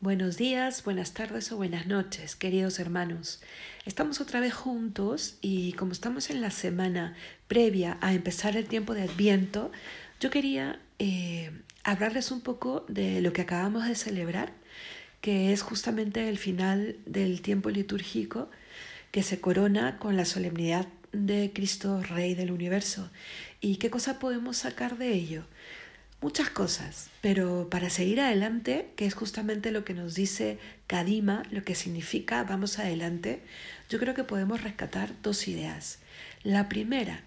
Buenos días, buenas tardes o buenas noches, queridos hermanos. Estamos otra vez juntos y como estamos en la semana previa a empezar el tiempo de Adviento, yo quería eh, hablarles un poco de lo que acabamos de celebrar, que es justamente el final del tiempo litúrgico que se corona con la solemnidad de Cristo Rey del universo. ¿Y qué cosa podemos sacar de ello? Muchas cosas, pero para seguir adelante, que es justamente lo que nos dice Kadima, lo que significa vamos adelante, yo creo que podemos rescatar dos ideas. La primera,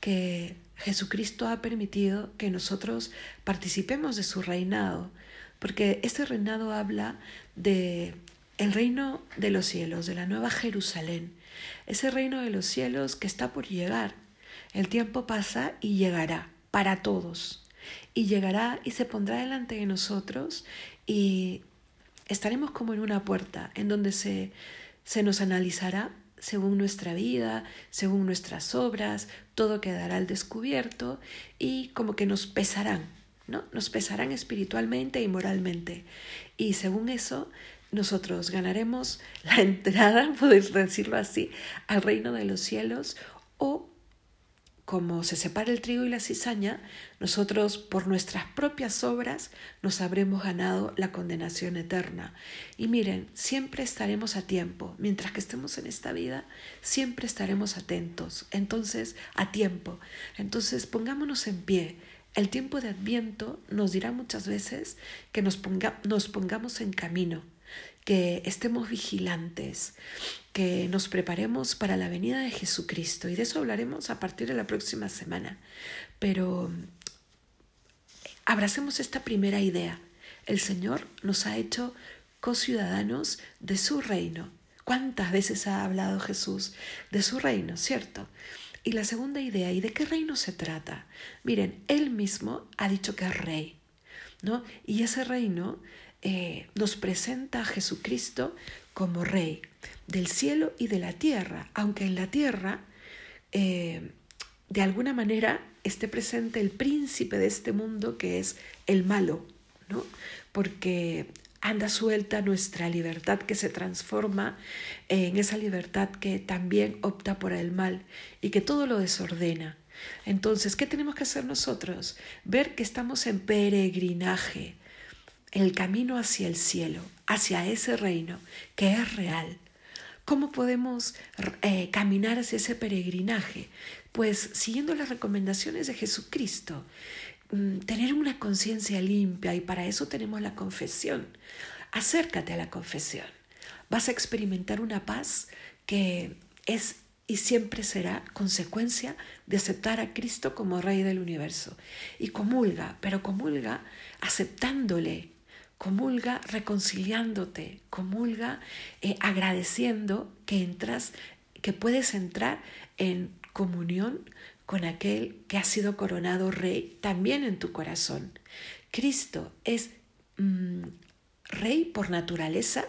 que Jesucristo ha permitido que nosotros participemos de su reinado, porque este reinado habla de el reino de los cielos, de la nueva Jerusalén, ese reino de los cielos que está por llegar. El tiempo pasa y llegará para todos y llegará y se pondrá delante de nosotros y estaremos como en una puerta en donde se, se nos analizará según nuestra vida, según nuestras obras, todo quedará al descubierto y como que nos pesarán, ¿no? Nos pesarán espiritualmente y moralmente. Y según eso, nosotros ganaremos la entrada, poder decirlo así, al reino de los cielos o como se separa el trigo y la cizaña, nosotros por nuestras propias obras nos habremos ganado la condenación eterna. Y miren, siempre estaremos a tiempo, mientras que estemos en esta vida, siempre estaremos atentos, entonces a tiempo. Entonces pongámonos en pie. El tiempo de Adviento nos dirá muchas veces que nos, nos pongamos en camino, que estemos vigilantes, que nos preparemos para la venida de Jesucristo y de eso hablaremos a partir de la próxima semana. Pero abracemos esta primera idea. El Señor nos ha hecho co-ciudadanos de su reino. ¿Cuántas veces ha hablado Jesús de su reino, cierto? Y la segunda idea, ¿y de qué reino se trata? Miren, Él mismo ha dicho que es rey, Y ese reino eh, nos presenta a Jesucristo como rey del cielo y de la tierra, aunque en la tierra eh, de alguna manera esté presente el príncipe de este mundo que es el malo, ¿no? Porque anda suelta nuestra libertad que se transforma en esa libertad que también opta por el mal y que todo lo desordena. Entonces, ¿qué tenemos que hacer nosotros? Ver que estamos en peregrinaje, el camino hacia el cielo, hacia ese reino que es real. ¿Cómo podemos eh, caminar hacia ese peregrinaje? Pues siguiendo las recomendaciones de Jesucristo, tener una conciencia limpia y para eso tenemos la confesión. Acércate a la confesión. Vas a experimentar una paz que es y siempre será consecuencia de aceptar a Cristo como Rey del universo. Y comulga, pero comulga aceptándole comulga reconciliándote, comulga eh, agradeciendo que entras, que puedes entrar en comunión con aquel que ha sido coronado rey también en tu corazón. Cristo es mm, rey por naturaleza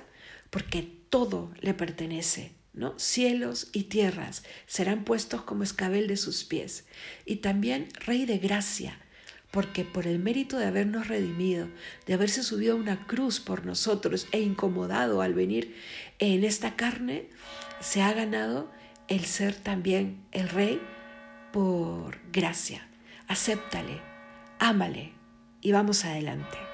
porque todo le pertenece. ¿no? Cielos y tierras serán puestos como escabel de sus pies. Y también rey de gracia, porque por el mérito de habernos redimido, de haberse subido a una cruz por nosotros e incomodado al venir en esta carne, se ha ganado el ser también el rey por gracia. Acéptale, ámale y vamos adelante.